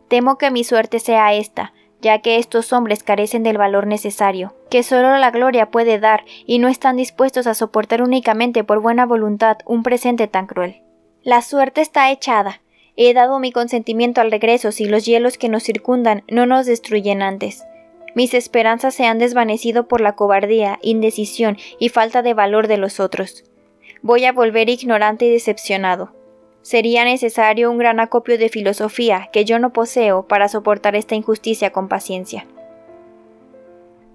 Temo que mi suerte sea esta, ya que estos hombres carecen del valor necesario, que solo la gloria puede dar y no están dispuestos a soportar únicamente por buena voluntad un presente tan cruel. La suerte está echada. He dado mi consentimiento al regreso si los hielos que nos circundan no nos destruyen antes. Mis esperanzas se han desvanecido por la cobardía, indecisión y falta de valor de los otros. Voy a volver ignorante y decepcionado. Sería necesario un gran acopio de filosofía que yo no poseo para soportar esta injusticia con paciencia.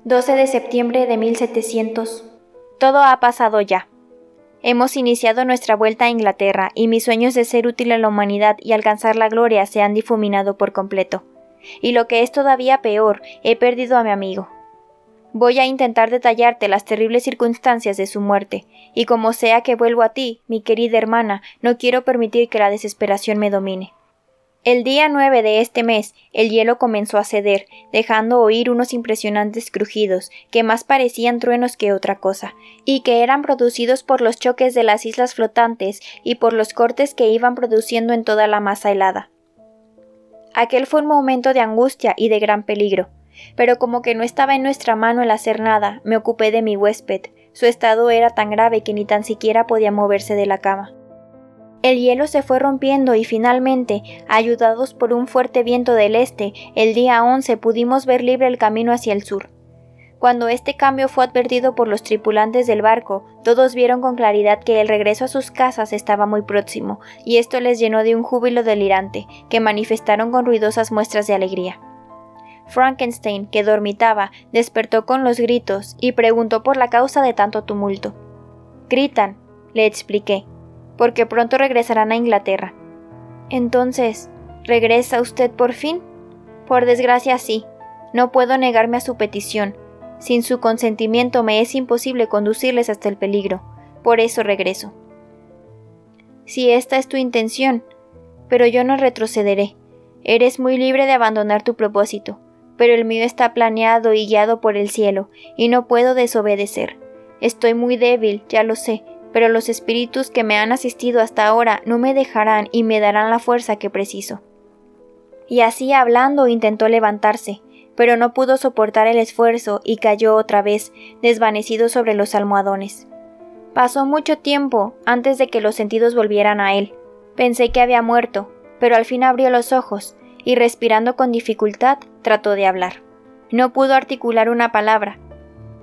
12 de septiembre de 1700. Todo ha pasado ya. Hemos iniciado nuestra vuelta a Inglaterra y mis sueños de ser útil a la humanidad y alcanzar la gloria se han difuminado por completo. Y lo que es todavía peor, he perdido a mi amigo. Voy a intentar detallarte las terribles circunstancias de su muerte, y como sea que vuelvo a ti, mi querida hermana, no quiero permitir que la desesperación me domine. El día 9 de este mes, el hielo comenzó a ceder, dejando oír unos impresionantes crujidos, que más parecían truenos que otra cosa, y que eran producidos por los choques de las islas flotantes y por los cortes que iban produciendo en toda la masa helada. Aquel fue un momento de angustia y de gran peligro pero como que no estaba en nuestra mano el hacer nada, me ocupé de mi huésped. Su estado era tan grave que ni tan siquiera podía moverse de la cama. El hielo se fue rompiendo y finalmente, ayudados por un fuerte viento del este, el día 11 pudimos ver libre el camino hacia el sur. Cuando este cambio fue advertido por los tripulantes del barco, todos vieron con claridad que el regreso a sus casas estaba muy próximo, y esto les llenó de un júbilo delirante, que manifestaron con ruidosas muestras de alegría. Frankenstein, que dormitaba, despertó con los gritos y preguntó por la causa de tanto tumulto. Gritan, le expliqué, porque pronto regresarán a Inglaterra. Entonces, ¿regresa usted por fin? Por desgracia sí. No puedo negarme a su petición. Sin su consentimiento me es imposible conducirles hasta el peligro. Por eso regreso. Si esta es tu intención, pero yo no retrocederé. Eres muy libre de abandonar tu propósito pero el mío está planeado y guiado por el cielo, y no puedo desobedecer. Estoy muy débil, ya lo sé, pero los espíritus que me han asistido hasta ahora no me dejarán y me darán la fuerza que preciso. Y así hablando intentó levantarse, pero no pudo soportar el esfuerzo y cayó otra vez, desvanecido sobre los almohadones. Pasó mucho tiempo antes de que los sentidos volvieran a él. Pensé que había muerto, pero al fin abrió los ojos, y respirando con dificultad trató de hablar. No pudo articular una palabra.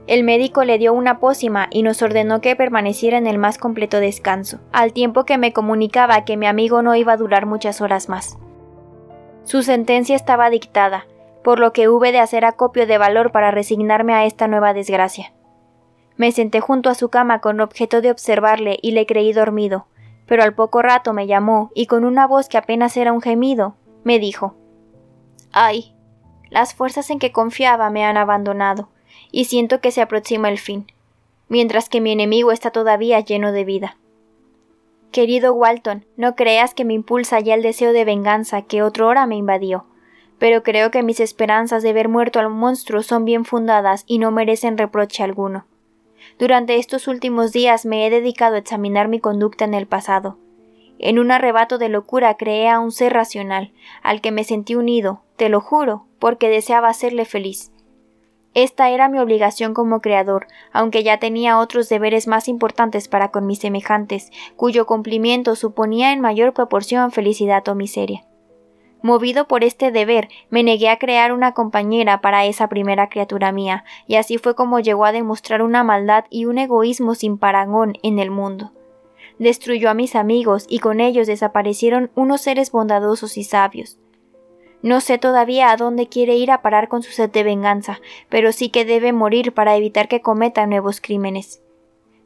El médico le dio una pócima y nos ordenó que permaneciera en el más completo descanso, al tiempo que me comunicaba que mi amigo no iba a durar muchas horas más. Su sentencia estaba dictada, por lo que hube de hacer acopio de valor para resignarme a esta nueva desgracia. Me senté junto a su cama con objeto de observarle y le creí dormido, pero al poco rato me llamó y con una voz que apenas era un gemido, me dijo Ay, las fuerzas en que confiaba me han abandonado, y siento que se aproxima el fin, mientras que mi enemigo está todavía lleno de vida. Querido Walton, no creas que me impulsa ya el deseo de venganza que otro hora me invadió, pero creo que mis esperanzas de ver muerto al monstruo son bien fundadas y no merecen reproche alguno. Durante estos últimos días me he dedicado a examinar mi conducta en el pasado, en un arrebato de locura creé a un ser racional, al que me sentí unido, te lo juro, porque deseaba hacerle feliz. Esta era mi obligación como creador, aunque ya tenía otros deberes más importantes para con mis semejantes, cuyo cumplimiento suponía en mayor proporción felicidad o miseria. Movido por este deber, me negué a crear una compañera para esa primera criatura mía, y así fue como llegó a demostrar una maldad y un egoísmo sin parangón en el mundo. Destruyó a mis amigos y con ellos desaparecieron unos seres bondadosos y sabios. No sé todavía a dónde quiere ir a parar con su sed de venganza, pero sí que debe morir para evitar que cometa nuevos crímenes.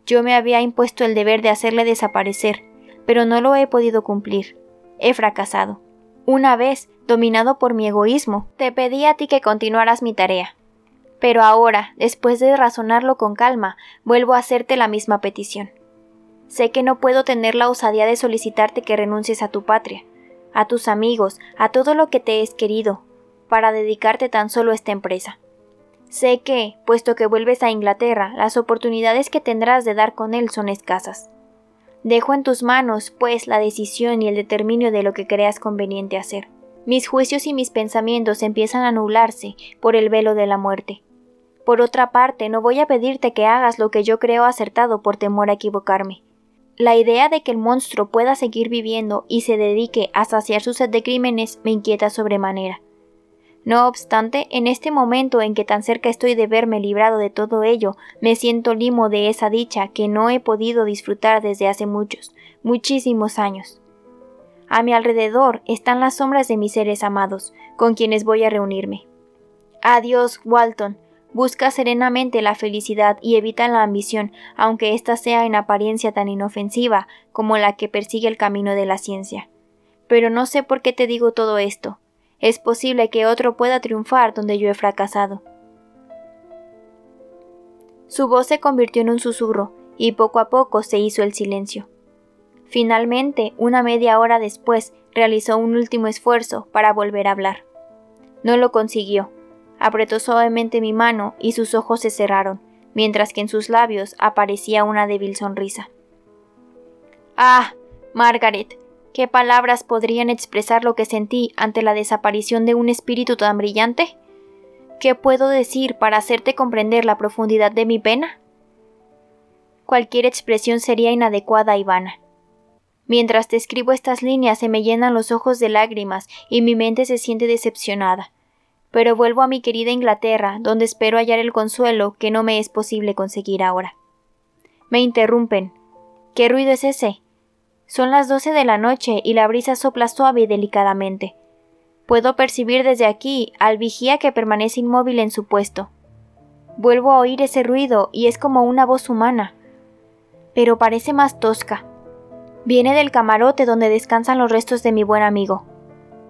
Yo me había impuesto el deber de hacerle desaparecer, pero no lo he podido cumplir. He fracasado. Una vez, dominado por mi egoísmo, te pedí a ti que continuaras mi tarea. Pero ahora, después de razonarlo con calma, vuelvo a hacerte la misma petición. Sé que no puedo tener la osadía de solicitarte que renuncies a tu patria, a tus amigos, a todo lo que te es querido, para dedicarte tan solo a esta empresa. Sé que, puesto que vuelves a Inglaterra, las oportunidades que tendrás de dar con él son escasas. Dejo en tus manos, pues, la decisión y el determinio de lo que creas conveniente hacer. Mis juicios y mis pensamientos empiezan a nublarse por el velo de la muerte. Por otra parte, no voy a pedirte que hagas lo que yo creo acertado por temor a equivocarme. La idea de que el monstruo pueda seguir viviendo y se dedique a saciar su sed de crímenes me inquieta sobremanera. No obstante, en este momento en que tan cerca estoy de verme librado de todo ello, me siento limo de esa dicha que no he podido disfrutar desde hace muchos, muchísimos años. A mi alrededor están las sombras de mis seres amados, con quienes voy a reunirme. Adiós, Walton. Busca serenamente la felicidad y evita la ambición, aunque ésta sea en apariencia tan inofensiva como la que persigue el camino de la ciencia. Pero no sé por qué te digo todo esto. Es posible que otro pueda triunfar donde yo he fracasado. Su voz se convirtió en un susurro, y poco a poco se hizo el silencio. Finalmente, una media hora después, realizó un último esfuerzo para volver a hablar. No lo consiguió. Apretó suavemente mi mano y sus ojos se cerraron, mientras que en sus labios aparecía una débil sonrisa. Ah, Margaret, ¿Qué palabras podrían expresar lo que sentí ante la desaparición de un espíritu tan brillante? ¿Qué puedo decir para hacerte comprender la profundidad de mi pena? Cualquier expresión sería inadecuada y vana. Mientras te escribo estas líneas se me llenan los ojos de lágrimas y mi mente se siente decepcionada. Pero vuelvo a mi querida Inglaterra, donde espero hallar el consuelo que no me es posible conseguir ahora. Me interrumpen. ¿Qué ruido es ese? Son las doce de la noche y la brisa sopla suave y delicadamente. Puedo percibir desde aquí al vigía que permanece inmóvil en su puesto. Vuelvo a oír ese ruido y es como una voz humana, pero parece más tosca. Viene del camarote donde descansan los restos de mi buen amigo.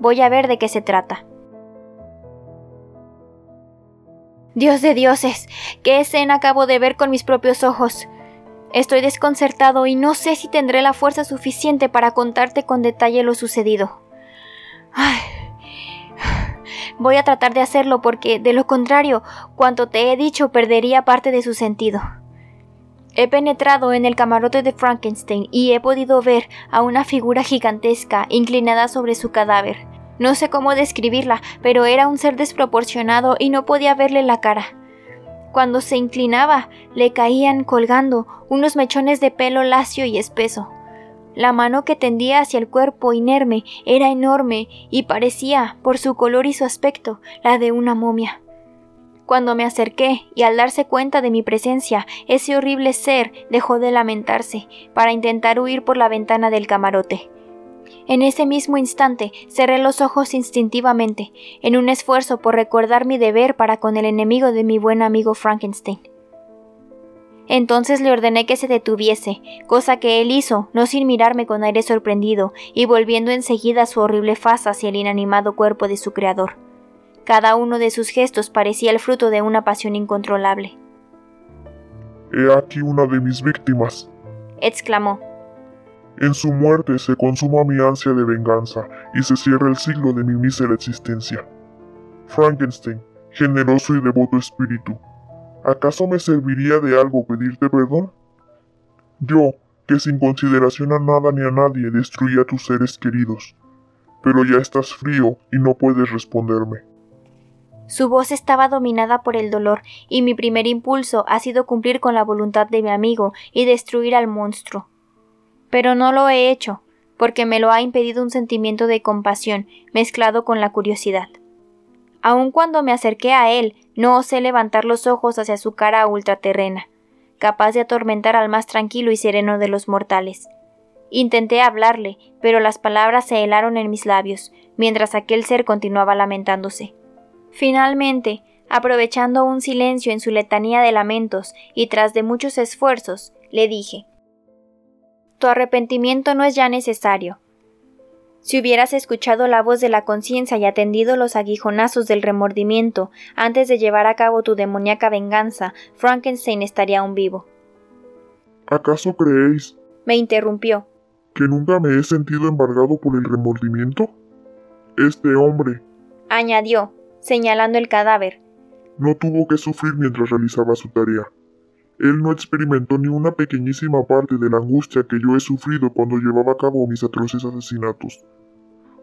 Voy a ver de qué se trata. Dios de dioses, qué escena acabo de ver con mis propios ojos. Estoy desconcertado y no sé si tendré la fuerza suficiente para contarte con detalle lo sucedido. Voy a tratar de hacerlo porque, de lo contrario, cuanto te he dicho perdería parte de su sentido. He penetrado en el camarote de Frankenstein y he podido ver a una figura gigantesca inclinada sobre su cadáver. No sé cómo describirla, pero era un ser desproporcionado y no podía verle la cara. Cuando se inclinaba, le caían colgando unos mechones de pelo lacio y espeso. La mano que tendía hacia el cuerpo inerme era enorme y parecía, por su color y su aspecto, la de una momia. Cuando me acerqué y al darse cuenta de mi presencia, ese horrible ser dejó de lamentarse para intentar huir por la ventana del camarote. En ese mismo instante cerré los ojos instintivamente, en un esfuerzo por recordar mi deber para con el enemigo de mi buen amigo Frankenstein. Entonces le ordené que se detuviese, cosa que él hizo, no sin mirarme con aire sorprendido, y volviendo enseguida su horrible faz hacia el inanimado cuerpo de su creador. Cada uno de sus gestos parecía el fruto de una pasión incontrolable. He aquí una de mis víctimas, exclamó. En su muerte se consuma mi ansia de venganza y se cierra el siglo de mi mísera existencia. Frankenstein, generoso y devoto espíritu, ¿acaso me serviría de algo pedirte perdón? Yo, que sin consideración a nada ni a nadie destruí a tus seres queridos, pero ya estás frío y no puedes responderme. Su voz estaba dominada por el dolor, y mi primer impulso ha sido cumplir con la voluntad de mi amigo y destruir al monstruo pero no lo he hecho. porque me lo ha impedido un sentimiento de compasión mezclado con la curiosidad. Aun cuando me acerqué a él, no osé levantar los ojos hacia su cara ultraterrena, capaz de atormentar al más tranquilo y sereno de los mortales. Intenté hablarle, pero las palabras se helaron en mis labios, mientras aquel ser continuaba lamentándose. Finalmente, aprovechando un silencio en su letanía de lamentos y tras de muchos esfuerzos, le dije Tu arrepentimiento no es ya necesario. Si hubieras escuchado la voz de la conciencia y atendido los aguijonazos del remordimiento antes de llevar a cabo tu demoníaca venganza, Frankenstein estaría aún vivo. ¿Acaso creéis? me interrumpió. ¿Que nunca me he sentido embargado por el remordimiento? Este hombre, añadió, señalando el cadáver, no tuvo que sufrir mientras realizaba su tarea. Él no experimentó ni una pequeñísima parte de la angustia que yo he sufrido cuando llevaba a cabo mis atroces asesinatos.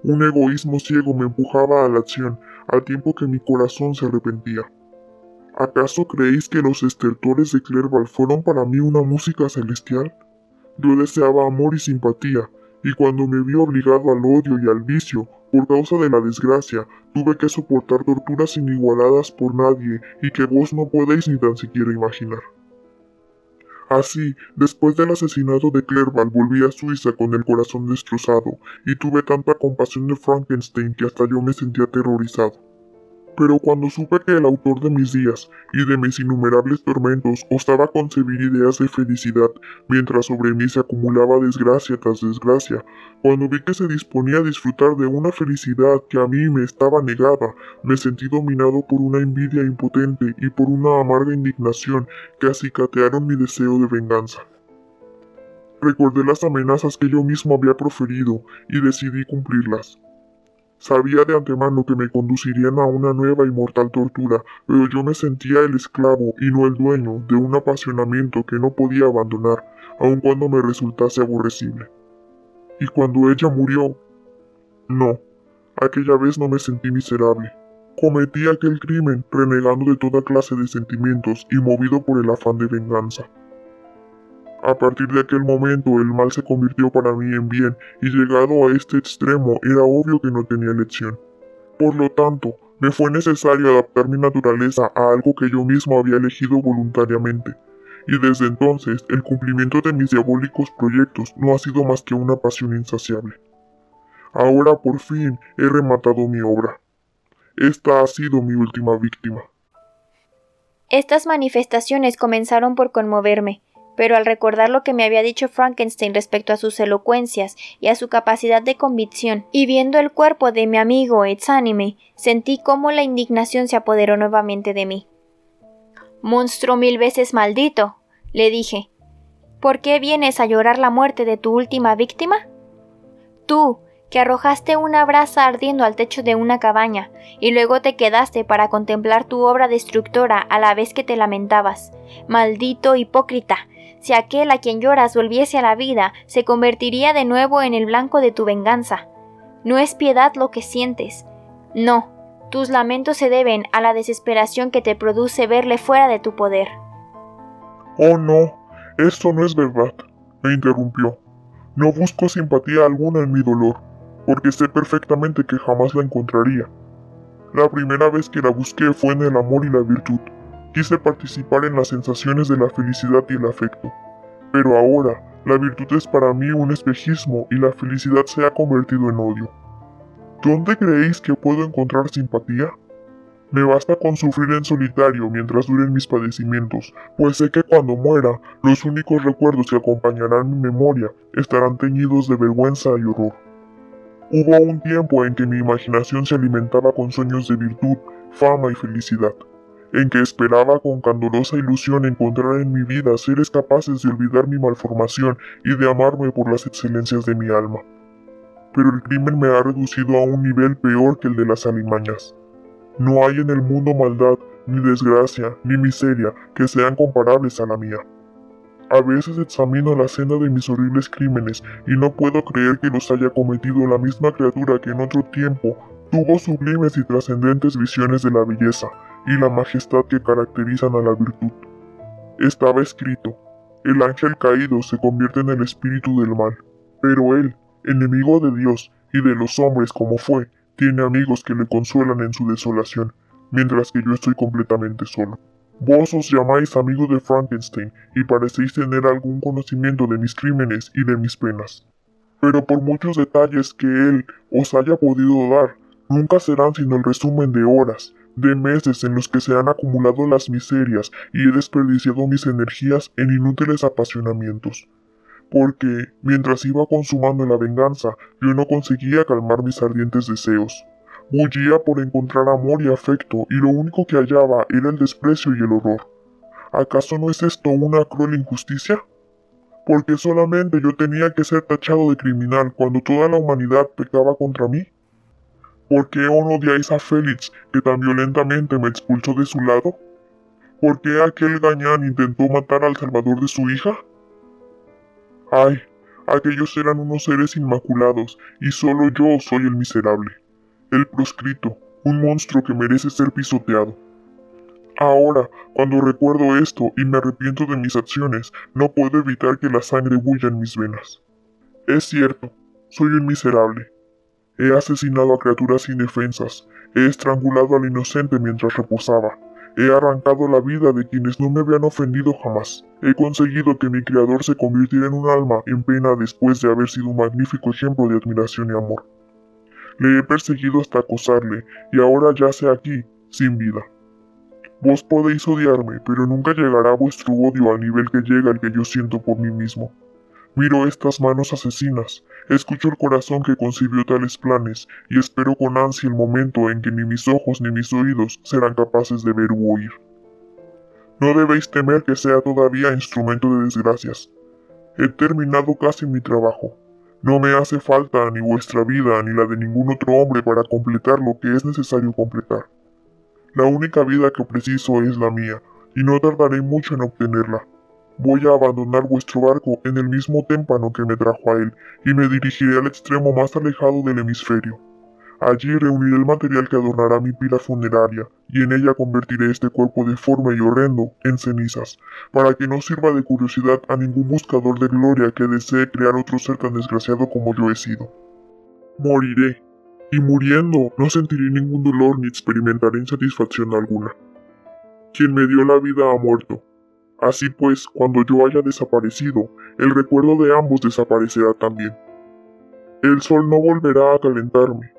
Un egoísmo ciego me empujaba a la acción, al tiempo que mi corazón se arrepentía. ¿Acaso creéis que los estertores de Clerval fueron para mí una música celestial? Yo deseaba amor y simpatía, y cuando me vi obligado al odio y al vicio, por causa de la desgracia, tuve que soportar torturas inigualadas por nadie y que vos no podéis ni tan siquiera imaginar. Así, después del asesinato de Clerval, volví a Suiza con el corazón destrozado, y tuve tanta compasión de Frankenstein que hasta yo me sentía aterrorizado. Pero cuando supe que el autor de mis días y de mis innumerables tormentos osaba concebir ideas de felicidad, mientras sobre mí se acumulaba desgracia tras desgracia, cuando vi que se disponía a disfrutar de una felicidad que a mí me estaba negada, me sentí dominado por una envidia impotente y por una amarga indignación que acicatearon mi deseo de venganza. Recordé las amenazas que yo mismo había proferido y decidí cumplirlas. Sabía de antemano que me conducirían a una nueva y mortal tortura, pero yo me sentía el esclavo y no el dueño de un apasionamiento que no podía abandonar, aun cuando me resultase aborrecible. Y cuando ella murió... No, aquella vez no me sentí miserable. Cometí aquel crimen renegando de toda clase de sentimientos y movido por el afán de venganza. A partir de aquel momento el mal se convirtió para mí en bien y llegado a este extremo era obvio que no tenía elección. Por lo tanto, me fue necesario adaptar mi naturaleza a algo que yo mismo había elegido voluntariamente. Y desde entonces el cumplimiento de mis diabólicos proyectos no ha sido más que una pasión insaciable. Ahora por fin he rematado mi obra. Esta ha sido mi última víctima. Estas manifestaciones comenzaron por conmoverme, pero al recordar lo que me había dicho Frankenstein respecto a sus elocuencias y a su capacidad de convicción, y viendo el cuerpo de mi amigo exánime, sentí cómo la indignación se apoderó nuevamente de mí. Monstruo mil veces maldito, le dije. ¿Por qué vienes a llorar la muerte de tu última víctima? Tú, que arrojaste una brasa ardiendo al techo de una cabaña, y luego te quedaste para contemplar tu obra destructora a la vez que te lamentabas. Maldito hipócrita, si aquel a quien lloras volviese a la vida, se convertiría de nuevo en el blanco de tu venganza. No es piedad lo que sientes. No, tus lamentos se deben a la desesperación que te produce verle fuera de tu poder. Oh no, esto no es verdad, me interrumpió. No busco simpatía alguna en mi dolor, porque sé perfectamente que jamás la encontraría. La primera vez que la busqué fue en el amor y la virtud. Quise participar en las sensaciones de la felicidad y el afecto. Pero ahora, la virtud es para mí un espejismo y la felicidad se ha convertido en odio. ¿Dónde creéis que puedo encontrar simpatía? Me basta con sufrir en solitario mientras duren mis padecimientos, pues sé que cuando muera, los únicos recuerdos que acompañarán mi memoria estarán teñidos de vergüenza y horror. Hubo un tiempo en que mi imaginación se alimentaba con sueños de virtud, fama y felicidad en que esperaba con candorosa ilusión encontrar en mi vida seres capaces de olvidar mi malformación y de amarme por las excelencias de mi alma. Pero el crimen me ha reducido a un nivel peor que el de las alimañas. No hay en el mundo maldad, ni desgracia, ni miseria que sean comparables a la mía. A veces examino la senda de mis horribles crímenes y no puedo creer que los haya cometido la misma criatura que en otro tiempo tuvo sublimes y trascendentes visiones de la belleza, y la majestad que caracterizan a la virtud. Estaba escrito, el ángel caído se convierte en el espíritu del mal, pero él, enemigo de Dios y de los hombres como fue, tiene amigos que le consuelan en su desolación, mientras que yo estoy completamente solo. Vos os llamáis amigo de Frankenstein y parecéis tener algún conocimiento de mis crímenes y de mis penas. Pero por muchos detalles que él os haya podido dar, nunca serán sino el resumen de horas, de meses en los que se han acumulado las miserias y he desperdiciado mis energías en inútiles apasionamientos. Porque, mientras iba consumando la venganza, yo no conseguía calmar mis ardientes deseos. Bullía por encontrar amor y afecto, y lo único que hallaba era el desprecio y el horror. ¿Acaso no es esto una cruel injusticia? Porque solamente yo tenía que ser tachado de criminal cuando toda la humanidad pecaba contra mí. ¿Por qué no odiáis a Félix, que tan violentamente me expulsó de su lado? ¿Por qué aquel gañán intentó matar al salvador de su hija? Ay, aquellos eran unos seres inmaculados, y solo yo soy el miserable, el proscrito, un monstruo que merece ser pisoteado. Ahora, cuando recuerdo esto y me arrepiento de mis acciones, no puedo evitar que la sangre bulla en mis venas. Es cierto, soy un miserable, He asesinado a criaturas indefensas, he estrangulado al inocente mientras reposaba, he arrancado la vida de quienes no me habían ofendido jamás, he conseguido que mi criador se convirtiera en un alma en pena después de haber sido un magnífico ejemplo de admiración y amor. Le he perseguido hasta acosarle, y ahora yace aquí, sin vida. Vos podéis odiarme, pero nunca llegará vuestro odio al nivel que llega el que yo siento por mí mismo. Miro estas manos asesinas, escucho el corazón que concibió tales planes, y espero con ansia el momento en que ni mis ojos ni mis oídos serán capaces de ver u oír. No debéis temer que sea todavía instrumento de desgracias. He terminado casi mi trabajo. No me hace falta ni vuestra vida ni la de ningún otro hombre para completar lo que es necesario completar. La única vida que preciso es la mía, y no tardaré mucho en obtenerla. Voy a abandonar vuestro barco en el mismo témpano que me trajo a él, y me dirigiré al extremo más alejado del hemisferio. Allí reuniré el material que adornará mi pila funeraria, y en ella convertiré este cuerpo deforme y horrendo en cenizas, para que no sirva de curiosidad a ningún buscador de gloria que desee crear otro ser tan desgraciado como yo he sido. Moriré, y muriendo no sentiré ningún dolor ni experimentaré insatisfacción alguna. Quien me dio la vida ha muerto, Así pues, cuando yo haya desaparecido, el recuerdo de ambos desaparecerá también. El sol no volverá a calentarme,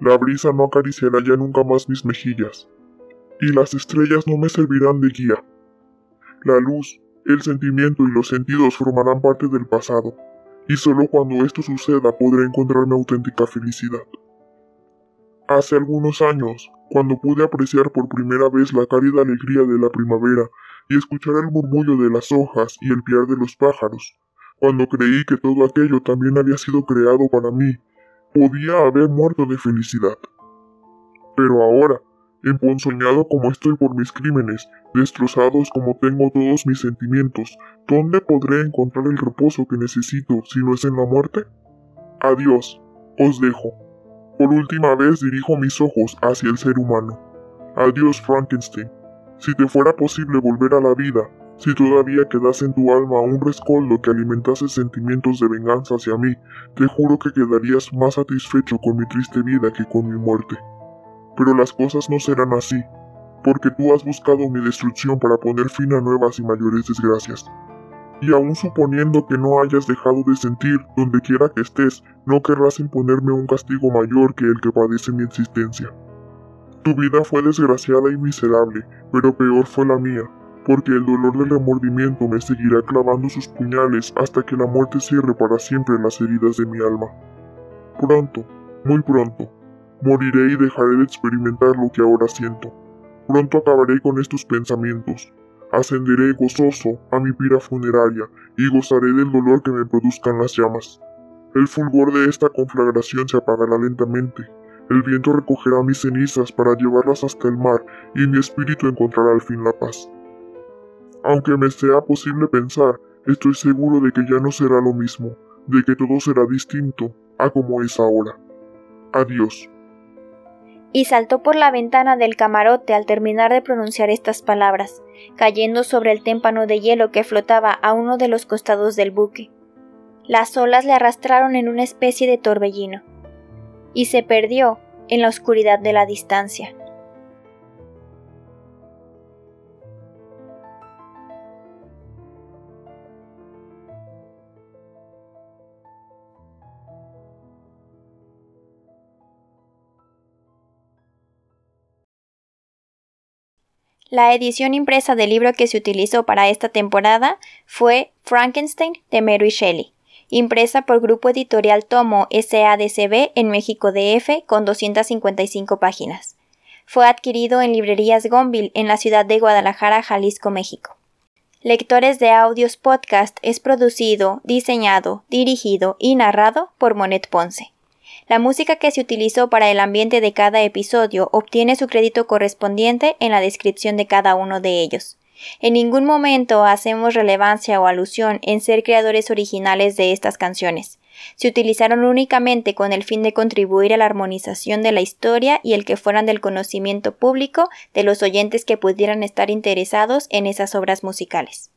la brisa no acariciará ya nunca más mis mejillas, y las estrellas no me servirán de guía. La luz, el sentimiento y los sentidos formarán parte del pasado, y solo cuando esto suceda podré encontrar mi auténtica felicidad. Hace algunos años, cuando pude apreciar por primera vez la cálida alegría de la primavera y escuchar el murmullo de las hojas y el piar de los pájaros. Cuando creí que todo aquello también había sido creado para mí, podía haber muerto de felicidad. Pero ahora, emponzoñado como estoy por mis crímenes, destrozados como tengo todos mis sentimientos, ¿dónde podré encontrar el reposo que necesito si no es en la muerte? Adiós, os dejo. Por última vez dirijo mis ojos hacia el ser humano. Adiós, Frankenstein. Si te fuera posible volver a la vida, si todavía quedase en tu alma un rescoldo que alimentase sentimientos de venganza hacia mí, te juro que quedarías más satisfecho con mi triste vida que con mi muerte. Pero las cosas no serán así, porque tú has buscado mi destrucción para poner fin a nuevas y mayores desgracias. Y aun suponiendo que no hayas dejado de sentir, donde quiera que estés, no querrás imponerme un castigo mayor que el que padece mi existencia. Tu vida fue desgraciada y miserable, pero peor fue la mía, porque el dolor del remordimiento me seguirá clavando sus puñales hasta que la muerte cierre para siempre las heridas de mi alma. Pronto, muy pronto, moriré y dejaré de experimentar lo que ahora siento. Pronto acabaré con estos pensamientos. Ascenderé gozoso a mi pira funeraria y gozaré del dolor que me produzcan las llamas. El fulgor de esta conflagración se apagará lentamente el viento recogerá mis cenizas para llevarlas hasta el mar y mi espíritu encontrará al fin la paz. Aunque me sea posible pensar, estoy seguro de que ya no será lo mismo, de que todo será distinto a como es ahora. Adiós. Y saltó por la ventana del camarote al terminar de pronunciar estas palabras, cayendo sobre el témpano de hielo que flotaba a uno de los costados del buque. Las olas le arrastraron en una especie de torbellino, y se perdió en la oscuridad de la distancia. La edición impresa del libro que se utilizó para esta temporada fue Frankenstein de Mary Shelley, impresa por Grupo Editorial Tomo SADCB en México DF con 255 páginas. Fue adquirido en librerías Gonville en la ciudad de Guadalajara, Jalisco, México. Lectores de Audios Podcast es producido, diseñado, dirigido y narrado por Monet Ponce. La música que se utilizó para el ambiente de cada episodio obtiene su crédito correspondiente en la descripción de cada uno de ellos. En ningún momento hacemos relevancia o alusión en ser creadores originales de estas canciones. Se utilizaron únicamente con el fin de contribuir a la armonización de la historia y el que fueran del conocimiento público de los oyentes que pudieran estar interesados en esas obras musicales.